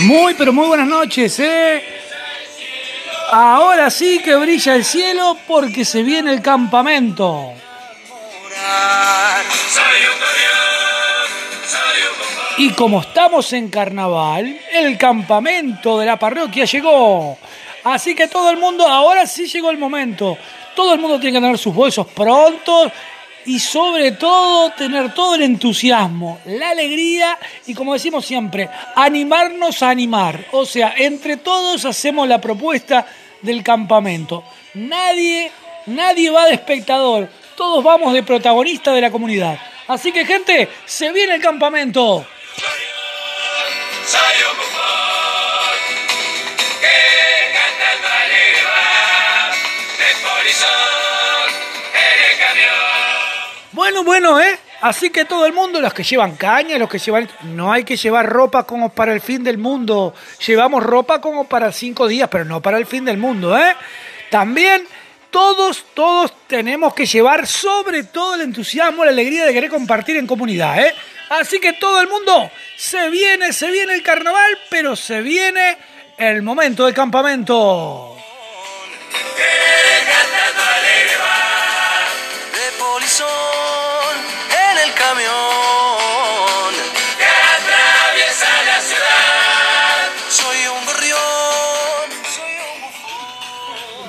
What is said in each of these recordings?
Muy, pero muy buenas noches, ¿eh? Ahora sí que brilla el cielo porque se viene el campamento. Y como estamos en carnaval, el campamento de la parroquia llegó. Así que todo el mundo, ahora sí llegó el momento. Todo el mundo tiene que tener sus bolsos prontos y sobre todo tener todo el entusiasmo, la alegría y como decimos siempre, animarnos a animar. O sea, entre todos hacemos la propuesta del campamento. Nadie, nadie va de espectador, todos vamos de protagonista de la comunidad. Así que gente, se viene el campamento. Bueno, bueno, ¿eh? Así que todo el mundo, los que llevan caña, los que llevan... No hay que llevar ropa como para el fin del mundo. Llevamos ropa como para cinco días, pero no para el fin del mundo, ¿eh? También todos, todos tenemos que llevar sobre todo el entusiasmo, la alegría de querer compartir en comunidad, ¿eh? Así que todo el mundo, se viene, se viene el carnaval, pero se viene el momento del campamento. Polizón en el camión que atraviesa la ciudad. Soy un gorrión, soy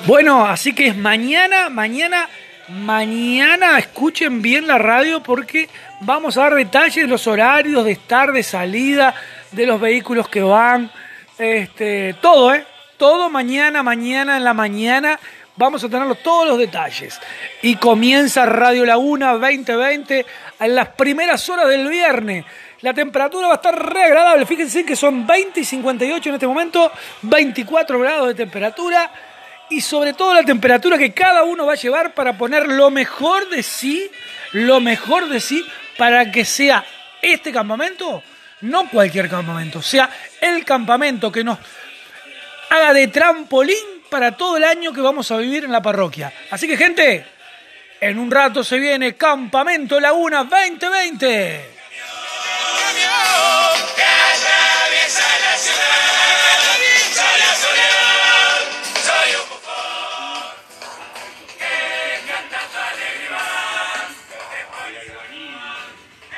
un Bueno, así que es mañana, mañana, mañana escuchen bien la radio porque vamos a dar detalles de los horarios de estar, de salida, de los vehículos que van, este, todo, ¿eh? Todo mañana, mañana en la mañana. Vamos a tener todos los detalles. Y comienza Radio Laguna 2020 en las primeras horas del viernes. La temperatura va a estar re agradable. Fíjense que son 20 y 58 en este momento, 24 grados de temperatura. Y sobre todo la temperatura que cada uno va a llevar para poner lo mejor de sí, lo mejor de sí, para que sea este campamento, no cualquier campamento, sea el campamento que nos haga de trampolín para todo el año que vamos a vivir en la parroquia. Así que gente, en un rato se viene Campamento Laguna 2020.